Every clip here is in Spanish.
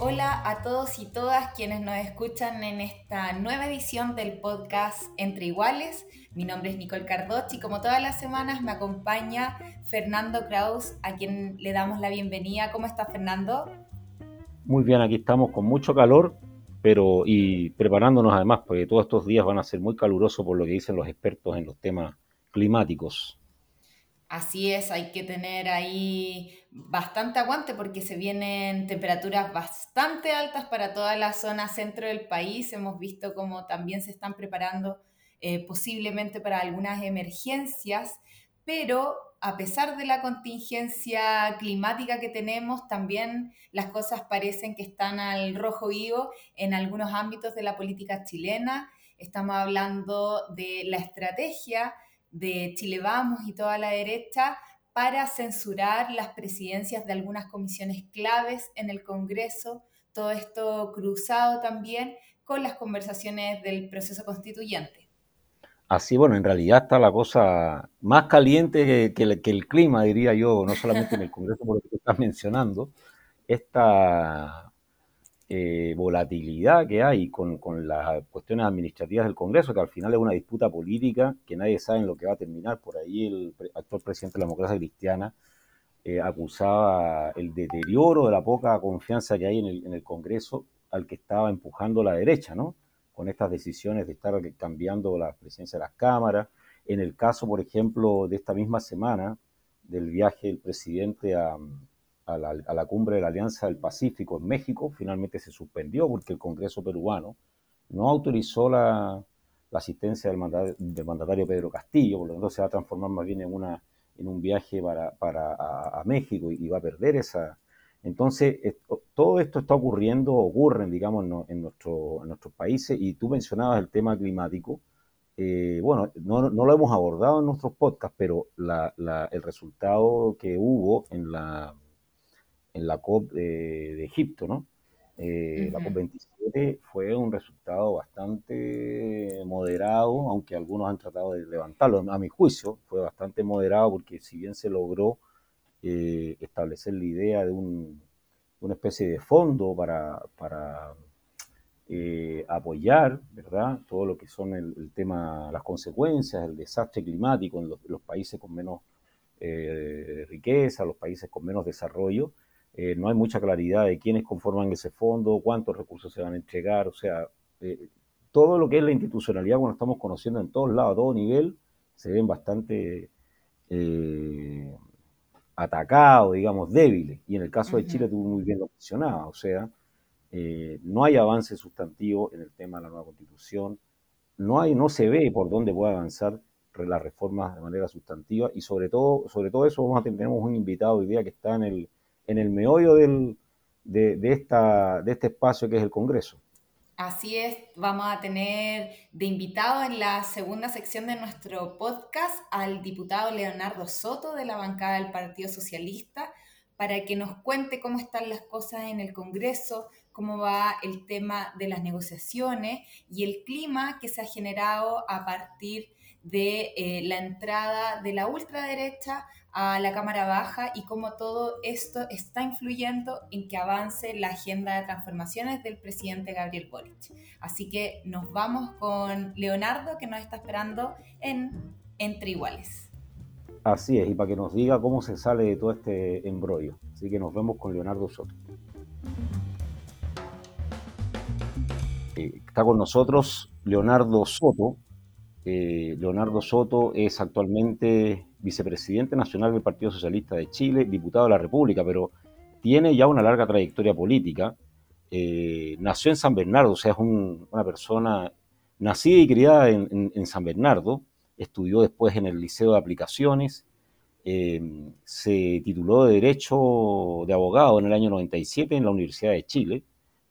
Hola a todos y todas quienes nos escuchan en esta nueva edición del podcast Entre Iguales. Mi nombre es Nicole Cardoch y como todas las semanas me acompaña Fernando Kraus, a quien le damos la bienvenida. ¿Cómo está Fernando? Muy bien, aquí estamos con mucho calor, pero y preparándonos además, porque todos estos días van a ser muy calurosos por lo que dicen los expertos en los temas climáticos. Así es, hay que tener ahí bastante aguante porque se vienen temperaturas bastante altas para toda la zona centro del país. Hemos visto cómo también se están preparando eh, posiblemente para algunas emergencias, pero a pesar de la contingencia climática que tenemos, también las cosas parecen que están al rojo vivo en algunos ámbitos de la política chilena. Estamos hablando de la estrategia de Chile Vamos y toda la derecha para censurar las presidencias de algunas comisiones claves en el Congreso, todo esto cruzado también con las conversaciones del proceso constituyente. Así, bueno, en realidad está la cosa más caliente que, el, el, clima, diría yo, no solamente en el Congreso, por lo que estás mencionando. Esta eh, volatilidad que hay con, las cuestiones administrativas del Congreso, que al final es una disputa política que nadie sabe en lo que va a terminar. Por ahí el actual presidente de la democracia cristiana eh, acusaba el deterioro de la poca confianza que hay en el, Congreso al que estaba empujando la derecha, ¿no? Con estas decisiones de estar cambiando la presidencia de las cámaras. En el caso, por ejemplo, de esta misma semana, del viaje del presidente a, a la, cumbre de la Alianza del Pacífico en México, finalmente se suspendió porque el Congreso peruano no autorizó la, asistencia del, mandatario Pedro Castillo, por lo tanto se va a transformar más bien en, una, en un viaje para, para a, México y, va a perder esa... Entonces, todo esto está ocurriendo, ocurren, digamos, en, nuestro, en nuestros países, y tú mencionabas el tema climático. Eh, bueno, no, no, lo hemos abordado en nuestros podcasts, pero el resultado que hubo en la en la COP de, Egipto, ¿no? Eh, la COP27 fue un resultado bastante moderado, aunque algunos han tratado de levantarlo. A mi juicio, fue bastante moderado porque si bien se logró eh, establecer la idea de una especie de fondo para, para eh, apoyar, ¿verdad? Todo lo que son el, tema, las consecuencias, el desastre climático en los países con menos riqueza, los países con menos desarrollo. Eh, no hay mucha claridad de quiénes conforman ese fondo, cuántos recursos se van a entregar, o sea, eh, todo lo que es la institucionalidad cuando estamos conociendo en todos lados, a todo nivel, se ven bastante eh, atacados, digamos, débiles. Y en el caso de Chile, tú muy bien lo mencionabas, o sea, no hay avance sustantivo en el tema de la nueva constitución, no, hay, no se ve por dónde puede avanzar las reformas de manera sustantiva y sobre todo, sobre todo eso vamos a tener, tenemos un invitado hoy día que está en el en el meollo del, de, esta, de este espacio que es el Congreso. Así es, vamos a tener de invitado en la segunda sección de nuestro podcast al diputado Leonardo Soto de la bancada del Partido Socialista para que nos cuente cómo están las cosas en el Congreso, cómo va el tema de las negociaciones y el clima que se ha generado a partir de eh, la entrada de la ultraderecha a la Cámara Baja y cómo todo esto está influyendo en que avance la agenda de transformaciones del presidente Gabriel Boric. Así que nos vamos con Leonardo que nos está esperando en Entre Iguales. Así es, y para que nos diga cómo se sale de todo este embrollo. Así que nos vemos con Leonardo Soto. Eh, está con nosotros Leonardo Soto. Eh, Leonardo Soto es actualmente vicepresidente nacional del Partido Socialista de Chile, diputado de la República, pero tiene ya una larga trayectoria política. Eh, nació en San Bernardo, o sea, es una persona nacida y criada en, San Bernardo, estudió después en el Liceo de Aplicaciones, eh, se tituló de Derecho de Abogado en el año 97 en la Universidad de Chile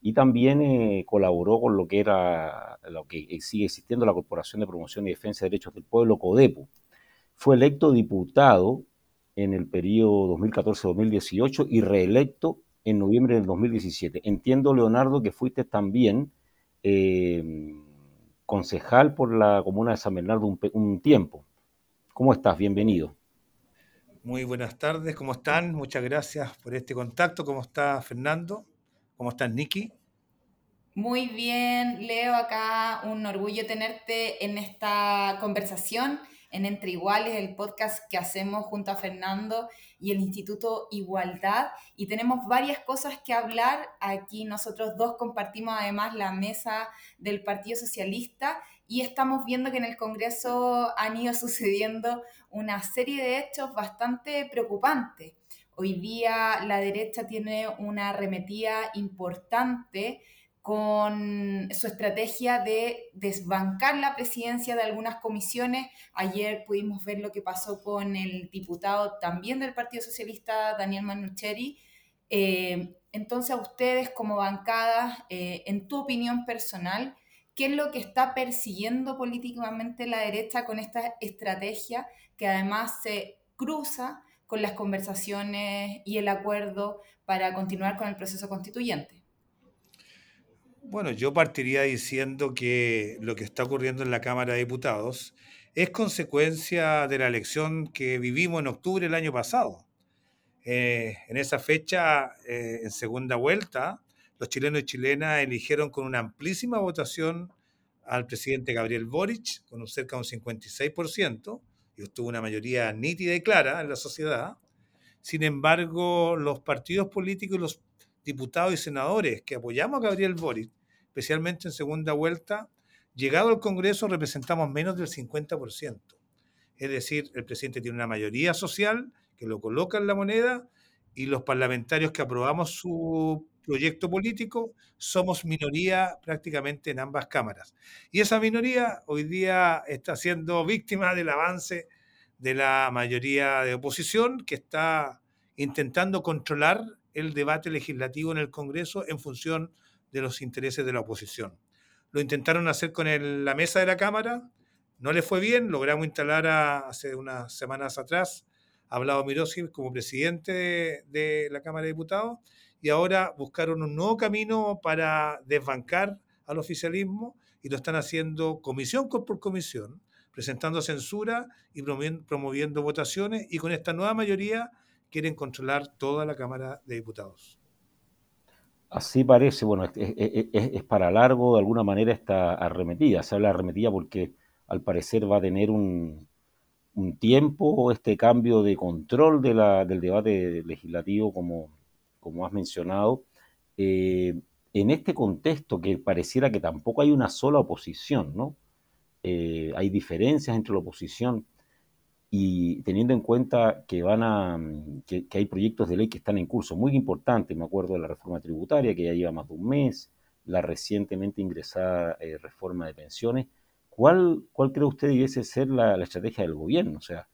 y también eh, colaboró con lo que era, lo que sigue existiendo la Corporación de Promoción y Defensa de Derechos del Pueblo, CODEPU. Fue electo diputado en el periodo 2014-2018 y reelecto en noviembre del 2017. Entiendo, Leonardo, que fuiste también eh, concejal por la comuna de San Bernardo un, un tiempo. ¿Cómo estás? Bienvenido. Muy buenas tardes, ¿cómo están? Muchas gracias por este contacto. ¿Cómo está Fernando? ¿Cómo estás, Nikki? Muy bien, Leo, acá un orgullo tenerte en esta conversación en Entre Iguales, el podcast que hacemos junto a Fernando y el Instituto Igualdad. Y tenemos varias cosas que hablar. Aquí nosotros dos compartimos además la mesa del Partido Socialista y estamos viendo que en el Congreso han ido sucediendo una serie de hechos bastante preocupantes. Hoy día la derecha tiene una arremetida importante con su estrategia de desbancar la presidencia de algunas comisiones. Ayer pudimos ver lo que pasó con el diputado también del Partido Socialista, Daniel Manucheri. Eh, entonces, ustedes como bancada, eh, en tu opinión personal, ¿qué es lo que está persiguiendo políticamente la derecha con esta estrategia que además se cruza con las conversaciones y el acuerdo para continuar con el proceso constituyente? Bueno, yo partiría diciendo que lo que está ocurriendo en la Cámara de Diputados es consecuencia de la elección que vivimos en octubre del año pasado. Eh, en esa fecha, eh, en segunda vuelta, los chilenos y chilenas eligieron con una amplísima votación al presidente Gabriel Boric, con un cerca de un 56%, y obtuvo una mayoría nítida y clara en la sociedad. Sin embargo, los partidos políticos y los diputados y senadores que apoyamos a Gabriel Boric especialmente en segunda vuelta, llegado al Congreso representamos menos del 50%. Es decir, el presidente tiene una mayoría social que lo coloca en la moneda y los parlamentarios que aprobamos su proyecto político somos minoría prácticamente en ambas cámaras. Y esa minoría hoy día está siendo víctima del avance de la mayoría de oposición que está intentando controlar el debate legislativo en el Congreso en función de los intereses de la oposición. Lo intentaron hacer con la mesa de la Cámara, no le fue bien, logramos instalar hace unas semanas atrás a Vlado Mirossi como presidente de, la Cámara de Diputados y ahora buscaron un nuevo camino para desbancar al oficialismo y lo están haciendo comisión por comisión, presentando censura y promoviendo votaciones y con esta nueva mayoría quieren controlar toda la Cámara de Diputados. Así parece, bueno, es, para largo de alguna manera esta arremetida. Se habla arremetida porque al parecer va a tener un, tiempo este cambio de control de la, del debate legislativo, como, como has mencionado. Eh, en este contexto que pareciera que tampoco hay una sola oposición, ¿no? Eh, hay diferencias entre la oposición y teniendo en cuenta que van a mm, que, hay proyectos de ley que están en curso muy importantes, me acuerdo de la reforma tributaria que ya lleva más de un mes, la recientemente ingresada eh, reforma de pensiones, ¿cuál, cuál cree usted debiese ser la, estrategia del gobierno? O sea,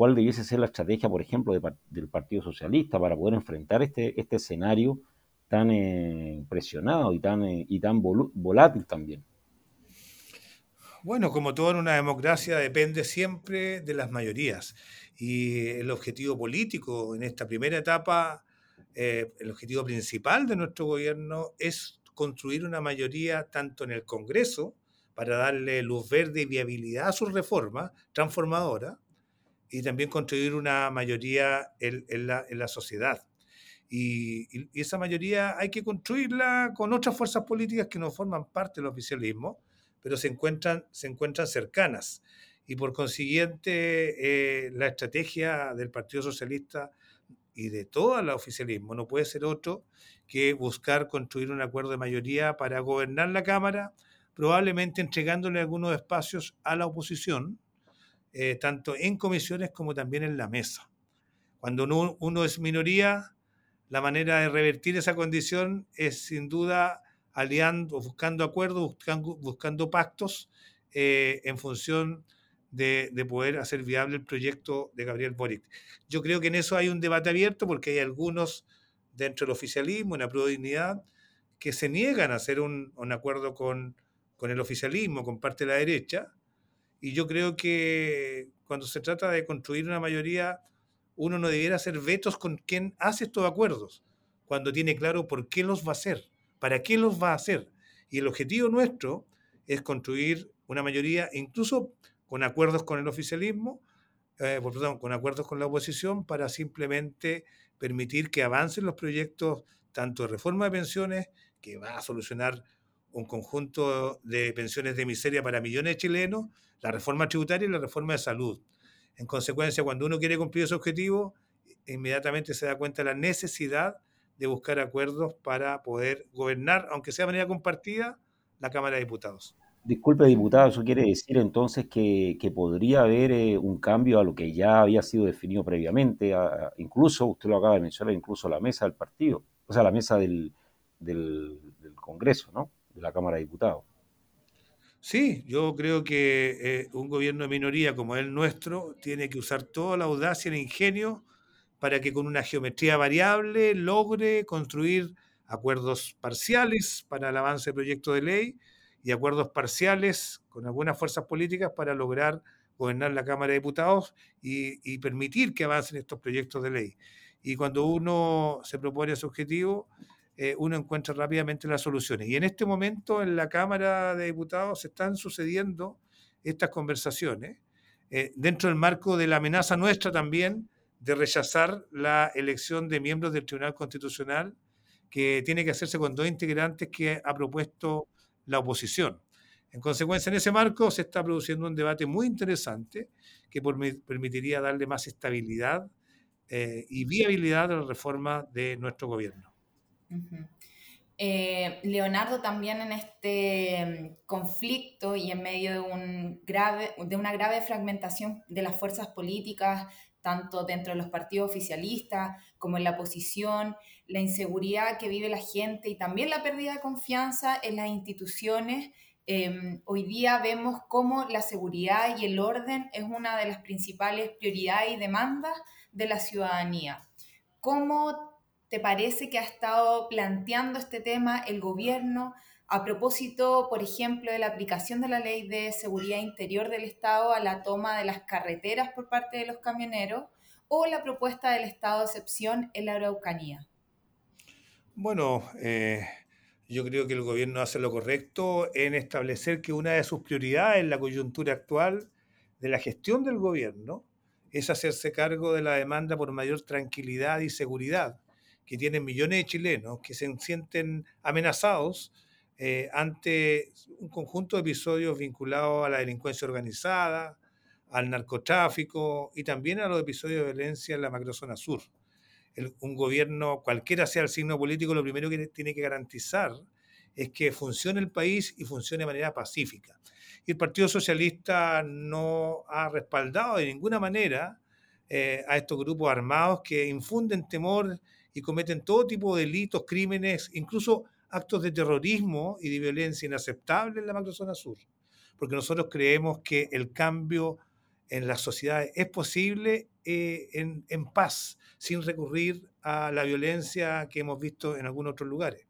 ¿cuál debiese ser la estrategia, por ejemplo, del Partido Socialista para poder enfrentar este, este escenario tan eh, presionado y tan, eh, y tan volátil también? Bueno, como todo en una democracia depende siempre de las mayorías. Y el objetivo político en esta primera etapa, eh, el objetivo principal de nuestro gobierno es construir una mayoría tanto en el Congreso para darle luz verde y viabilidad a sus reformas transformadoras y también construir una mayoría en, la, sociedad. Y, esa mayoría hay que construirla con otras fuerzas políticas que no forman parte del oficialismo pero se encuentran, se encuentran cercanas. Y por consiguiente, eh, la estrategia del Partido Socialista y de todo el oficialismo no puede ser otro que buscar construir un acuerdo de mayoría para gobernar la Cámara, probablemente entregándole algunos espacios a la oposición, eh, tanto en comisiones como también en la mesa. Cuando uno, uno es minoría, la manera de revertir esa condición es sin duda aliando, buscando acuerdos, buscando, buscando pactos eh, en función de, de, poder hacer viable el proyecto de Gabriel Boric. Yo creo que en eso hay un debate abierto porque hay algunos dentro del oficialismo, en la dignidad, que se niegan a hacer un, un acuerdo con, con, el oficialismo, con parte de la derecha. Y yo creo que cuando se trata de construir una mayoría, uno no debiera hacer vetos con quien hace estos acuerdos, cuando tiene claro por qué los va a hacer, para qué los va a hacer. Y el objetivo nuestro es construir una mayoría, incluso con acuerdos con el oficialismo, eh, perdón, con acuerdos con la oposición, para simplemente permitir que avancen los proyectos tanto de reforma de pensiones, que va a solucionar un conjunto de pensiones de miseria para millones de chilenos, la reforma tributaria y la reforma de salud. En consecuencia, cuando uno quiere cumplir ese objetivo, inmediatamente se da cuenta de la necesidad de buscar acuerdos para poder gobernar, aunque sea de manera compartida, la Cámara de Diputados. Disculpe, diputado, eso quiere decir entonces que, podría haber eh, un cambio a lo que ya había sido definido previamente, a, incluso, usted lo acaba de mencionar, incluso la mesa del partido, o sea, la mesa del Congreso, ¿no? De la Cámara de Diputados. Sí, yo creo que eh, un gobierno de minoría como el nuestro tiene que usar toda la audacia y el ingenio para que con una geometría variable logre construir acuerdos parciales para el avance del proyecto de ley y acuerdos parciales con algunas fuerzas políticas para lograr gobernar la Cámara de Diputados y, y permitir que avancen estos proyectos de ley. Y cuando uno se propone ese objetivo, eh, uno encuentra rápidamente las soluciones. Y en este momento en la Cámara de Diputados se están sucediendo estas conversaciones eh, dentro del marco de la amenaza nuestra también de rechazar la elección de miembros del Tribunal Constitucional que tiene que hacerse con dos integrantes que ha propuesto la oposición. En consecuencia, en ese marco se está produciendo un debate muy interesante que permitiría darle más estabilidad eh, y viabilidad a la reforma de nuestro gobierno. Eh, Leonardo también en este mm, conflicto y en medio de, un grave, de una grave fragmentación de las fuerzas políticas, tanto dentro de los partidos oficialistas como en la oposición, la inseguridad que vive la gente y también la pérdida de confianza en las instituciones, em, hoy día vemos cómo la seguridad y el orden es una de las principales prioridades y demandas de la ciudadanía. ¿Cómo te parece que ha estado planteando este tema el gobierno a propósito, por ejemplo, de la aplicación de la ley de seguridad interior del Estado a la toma de las carreteras por parte de los camioneros o la propuesta del estado de excepción en la Araucanía? Bueno, eh, yo creo que el gobierno hace lo correcto en establecer que una de sus prioridades en la coyuntura actual de la gestión del gobierno es hacerse cargo de la demanda por mayor tranquilidad y seguridad que tienen millones de chilenos que se sienten amenazados eh, ante un conjunto de episodios vinculados a la delincuencia organizada, al narcotráfico y también a los episodios de violencia en la macrozona sur. un gobierno, cualquiera sea el signo político, lo primero que tiene que garantizar es que funcione el país y funcione de manera pacífica. Y el Partido Socialista no ha respaldado de ninguna manera eh, a estos grupos armados que infunden temor y cometen todo tipo de delitos, crímenes, incluso actos de terrorismo y de violencia inaceptable en la macrozona sur. Porque nosotros creemos que el cambio en las sociedades es posible eh, en, en, paz, sin recurrir a la violencia que hemos visto en algunos otros lugares.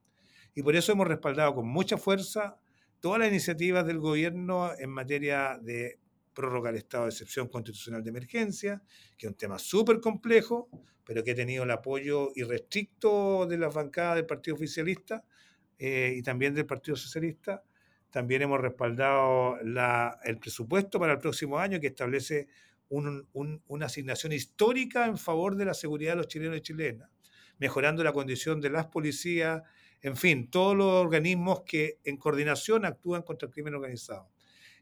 Y por eso hemos respaldado con mucha fuerza todas las iniciativas del gobierno en materia de prórroga del estado de excepción constitucional de emergencia, que es un tema súper complejo, pero que ha tenido el apoyo irrestricto de las bancadas del Partido Oficialista eh, y también del Partido Socialista. También hemos respaldado el presupuesto para el próximo año que establece un, un, una asignación histórica en favor de la seguridad de los chilenos y chilenas, mejorando la condición de las policías, en fin, todos los organismos que en coordinación actúan contra el crimen organizado.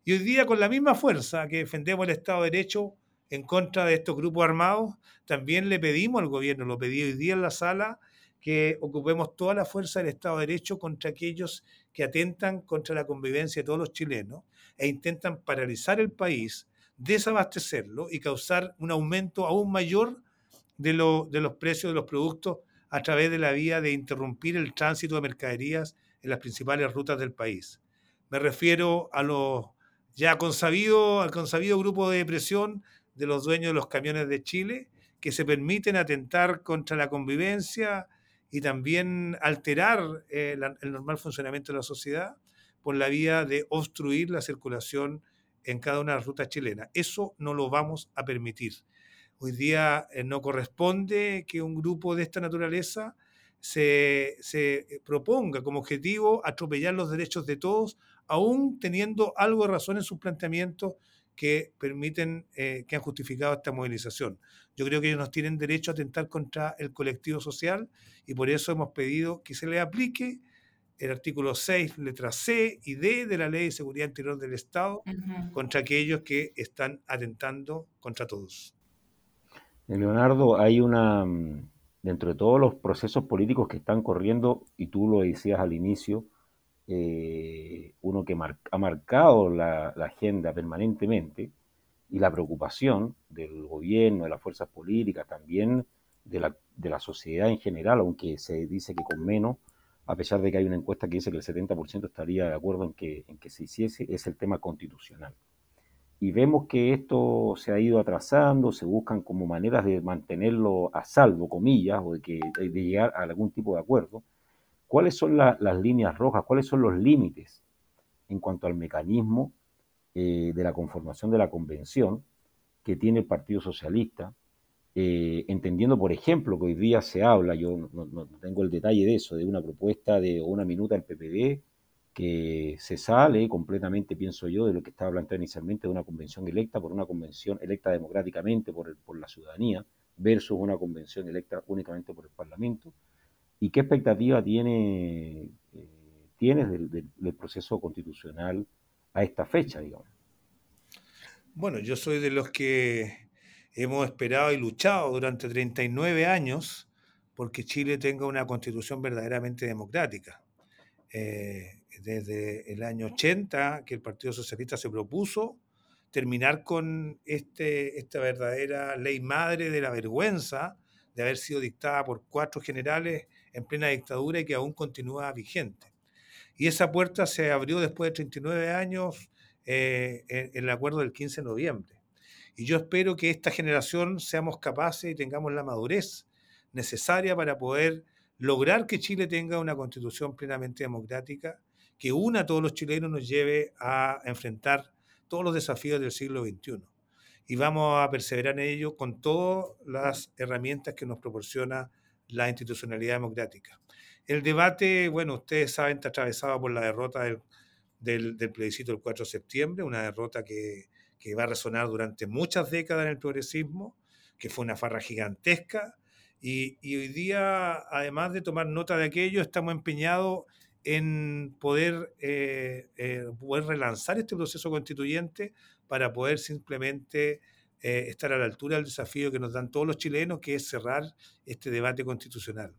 Y hoy día, con la misma fuerza que defendemos el Estado de Derecho en contra de estos grupos armados, también le pedimos al gobierno, lo pedí hoy día en la sala, que ocupemos toda la fuerza del Estado de Derecho contra aquellos que atentan contra la convivencia de todos los chilenos e intentan paralizar el país, desabastecerlo y causar un aumento aún mayor de, lo, de los precios de los productos a través de la vía de interrumpir el tránsito de mercaderías en las principales rutas del país. Me refiero a los ya con sabido, con sabido grupo de presión de los dueños de los camiones de Chile, que se permiten atentar contra la convivencia y también alterar eh, el normal funcionamiento de la sociedad por la vía de obstruir la circulación en cada una de las rutas chilenas. Eso no lo vamos a permitir. Hoy día eh, no corresponde que un grupo de esta naturaleza se, se, proponga como objetivo atropellar los derechos de todos, aún teniendo algo de razón en sus planteamientos que permiten, eh, que han justificado esta movilización. Yo creo que ellos nos tienen derecho a atentar contra el colectivo social y por eso hemos pedido que se le aplique el artículo 6, letras C y D de la Ley de Seguridad Interior del Estado contra aquellos que están atentando contra todos. Eh, Leonardo, hay una, mm, dentro de todos los procesos políticos que están corriendo, y tú lo decías al inicio, eh, uno que ha marcado la, agenda permanentemente y la preocupación del gobierno, de las fuerzas políticas, también de la, sociedad en general, aunque se dice que con menos, a pesar de que hay una encuesta que dice que el 70% estaría de acuerdo en que, en que se hiciese, es el tema constitucional. Y vemos que esto se ha ido atrasando, se buscan como maneras de mantenerlo a salvo, comillas, o de, que, de llegar a algún tipo de acuerdo ¿Cuáles son las líneas rojas? ¿Cuáles son los límites en cuanto al mecanismo eh, de la conformación de la convención que tiene el Partido Socialista? Eh, entendiendo, por ejemplo, que hoy día se habla, yo no, tengo el detalle de eso, de una propuesta de una minuta del PPD que se sale completamente, pienso yo, de lo que estaba planteado inicialmente de una convención electa por una convención electa democráticamente por, por la ciudadanía versus una convención electa únicamente por el Parlamento. ¿Y qué expectativa tiene, eh, tienes del, proceso constitucional a esta fecha, digamos? Bueno, yo soy de los que hemos esperado y luchado durante 39 años porque Chile tenga una constitución verdaderamente democrática. Eh, desde el año 80 que el Partido Socialista se propuso terminar con este, esta verdadera ley madre de la vergüenza de haber sido dictada por cuatro generales en plena dictadura y que aún continúa vigente. Y esa puerta se abrió después de 39 años eh, en, el acuerdo del 15 de noviembre. Y yo espero que esta generación seamos capaces y tengamos la madurez necesaria para poder lograr que Chile tenga una constitución plenamente democrática, que una a todos los chilenos nos lleve a enfrentar todos los desafíos del siglo XXI. Y vamos a perseverar en ello con todas las herramientas que nos proporciona la institucionalidad democrática. El debate, bueno, ustedes saben, está atravesado por la derrota del, del, plebiscito del 4 de septiembre, una derrota que, que, va a resonar durante muchas décadas en el progresismo, que fue una farra gigantesca, y, y hoy día, además de tomar nota de aquello, estamos empeñados en poder, eh, eh, poder relanzar este proceso constituyente para poder simplemente eh, estar a la altura del desafío que nos dan todos los chilenos, que es cerrar este debate constitucional.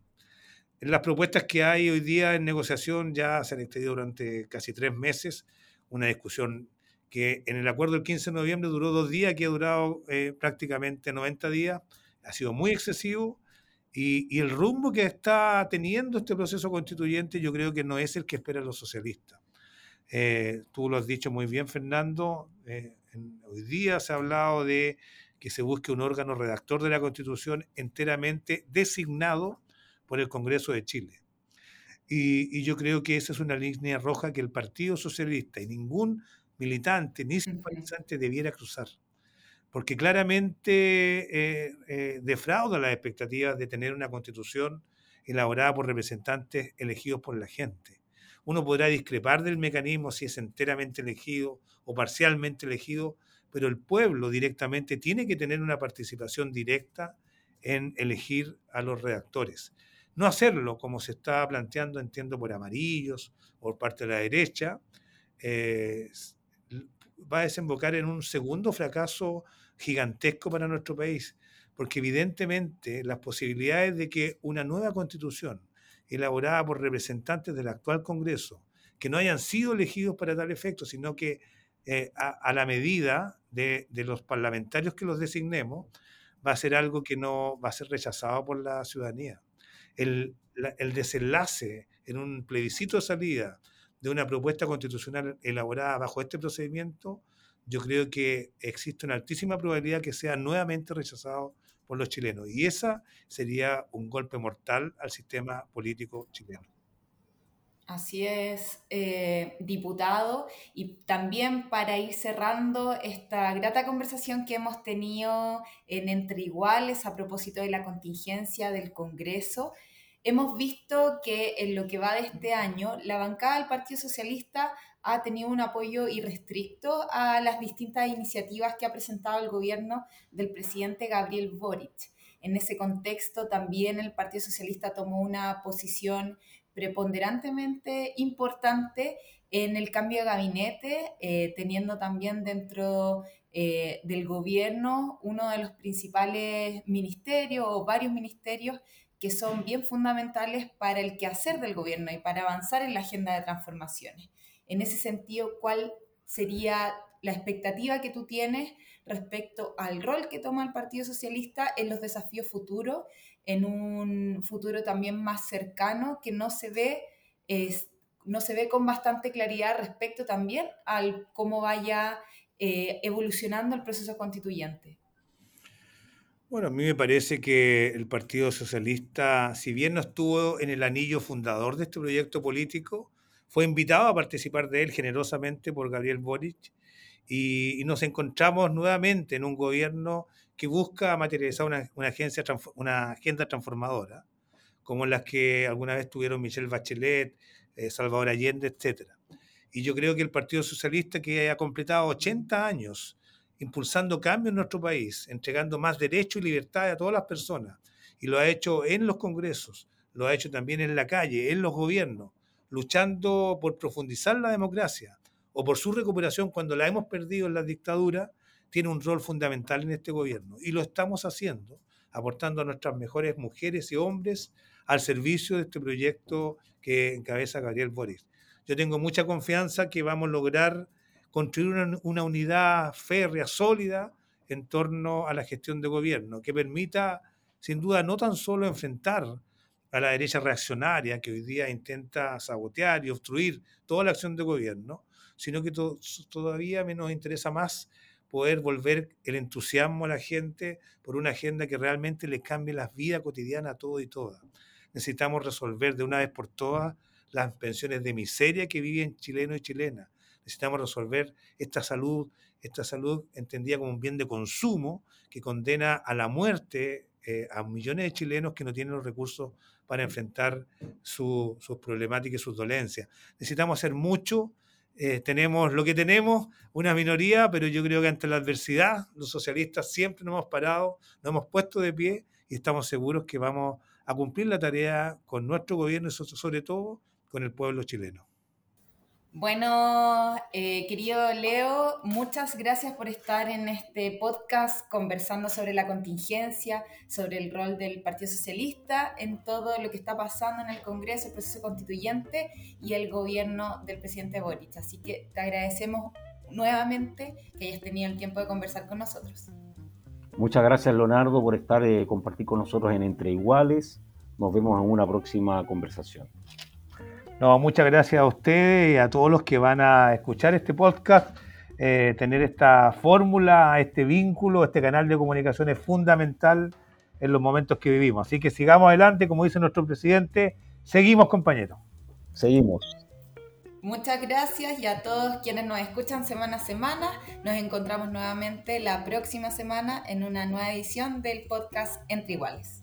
En las propuestas que hay hoy día en negociación ya se han extendido durante casi tres meses, una discusión que en el acuerdo del 15 de noviembre duró dos días, que ha durado eh, prácticamente 90 días, ha sido muy excesivo y, el rumbo que está teniendo este proceso constituyente yo creo que no es el que esperan los socialistas. Eh, tú lo has dicho muy bien, Fernando, hoy día se ha hablado de que se busque un órgano redactor de la Constitución enteramente designado por el Congreso de Chile. Y, yo creo que esa es una línea roja que el Partido Socialista y ningún militante ni simpatizante debiera cruzar, porque claramente eh, eh, defrauda las expectativas de tener una constitución elaborada por representantes elegidos por la gente. Uno podrá discrepar del mecanismo si es enteramente elegido o parcialmente elegido, pero el pueblo directamente tiene que tener una participación directa en elegir a los redactores. No hacerlo como se está planteando, entiendo, por amarillos o por parte de la derecha, eh, va a desembocar en un segundo fracaso gigantesco para nuestro país, porque evidentemente las posibilidades de que una nueva constitución elaborada por representantes del actual Congreso, que no hayan sido elegidos para tal efecto, sino que eh, a, la medida de, los parlamentarios que los designemos, va a ser algo que no va a ser rechazado por la ciudadanía. El, el desenlace en un plebiscito de salida de una propuesta constitucional elaborada bajo este procedimiento yo creo que existe una altísima probabilidad que sea nuevamente rechazado por los chilenos. Y esa sería un golpe mortal al sistema político chileno. Así es, eh, diputado. Y también para ir cerrando esta grata conversación que hemos tenido en Entre Iguales a propósito de la contingencia del Congreso, hemos visto que en lo que va de este año, la bancada del Partido Socialista ha tenido un apoyo irrestricto a las distintas iniciativas que ha presentado el gobierno del presidente Gabriel Boric. En ese contexto también el Partido Socialista tomó una posición preponderantemente importante en el cambio de gabinete, eh, teniendo también dentro eh, del gobierno uno de los principales ministerios o varios ministerios que son bien fundamentales para el quehacer del gobierno y para avanzar en la agenda de transformaciones. En ese sentido, ¿cuál sería la expectativa que tú tienes respecto al rol que toma el Partido Socialista en los desafíos futuros, en un futuro también más cercano que no se ve, no se ve con bastante claridad respecto también al cómo vaya eh, evolucionando el proceso constituyente? Bueno, a mí me parece que el Partido Socialista, si bien no estuvo en el anillo fundador de este proyecto político, fue invitado a participar de él generosamente por Gabriel Boric y, nos encontramos nuevamente en un gobierno que busca materializar una, agencia, una agenda transformadora, como las que alguna vez tuvieron Michelle Bachelet, eh, Salvador Allende, etc. Y yo creo que el Partido Socialista, que ha completado 80 años impulsando cambios en nuestro país, entregando más derechos y libertades a todas las personas, y lo ha hecho en los congresos, lo ha hecho también en la calle, en los gobiernos, luchando por profundizar la democracia o por su recuperación cuando la hemos perdido en la dictadura, tiene un rol fundamental en este gobierno. Y lo estamos haciendo, aportando a nuestras mejores mujeres y hombres al servicio de este proyecto que encabeza Gabriel Boris. Yo tengo mucha confianza que vamos a lograr construir una, unidad férrea, sólida, en torno a la gestión de gobierno, que permita, sin duda, no tan solo enfrentar a la derecha reaccionaria que hoy día intenta sabotear y obstruir toda la acción de gobierno, sino que todavía nos interesa más poder volver el entusiasmo a la gente por una agenda que realmente le cambie la vida cotidiana a todo y todas. Necesitamos resolver de una vez por todas las pensiones de miseria que viven chilenos y chilenas. Necesitamos resolver esta salud, esta salud entendida como un bien de consumo que condena a la muerte eh, a millones de chilenos que no tienen los recursos para enfrentar sus problemáticas y sus dolencias. Necesitamos hacer mucho. Eh, tenemos lo que tenemos, una minoría, pero yo creo que ante la adversidad, los socialistas siempre nos hemos parado, nos hemos puesto de pie y estamos seguros que vamos a cumplir la tarea con nuestro gobierno y sobre todo con el pueblo chileno. Bueno, eh, querido Leo, muchas gracias por estar en este podcast conversando sobre la contingencia, sobre el rol del Partido Socialista en todo lo que está pasando en el Congreso, el proceso constituyente y el gobierno del presidente Boric. Así que te agradecemos nuevamente que hayas tenido el tiempo de conversar con nosotros. Muchas gracias, Leonardo, por estar eh, compartir con nosotros en Entre Iguales. Nos vemos en una próxima conversación. No, muchas gracias a ustedes y a todos los que van a escuchar este podcast. Eh, tener esta fórmula, este vínculo, este canal de comunicación es fundamental en los momentos que vivimos. Así que sigamos adelante, como dice nuestro presidente, seguimos compañeros. Seguimos. Muchas gracias y a todos quienes nos escuchan semana a semana. Nos encontramos nuevamente la próxima semana en una nueva edición del podcast Entre Iguales.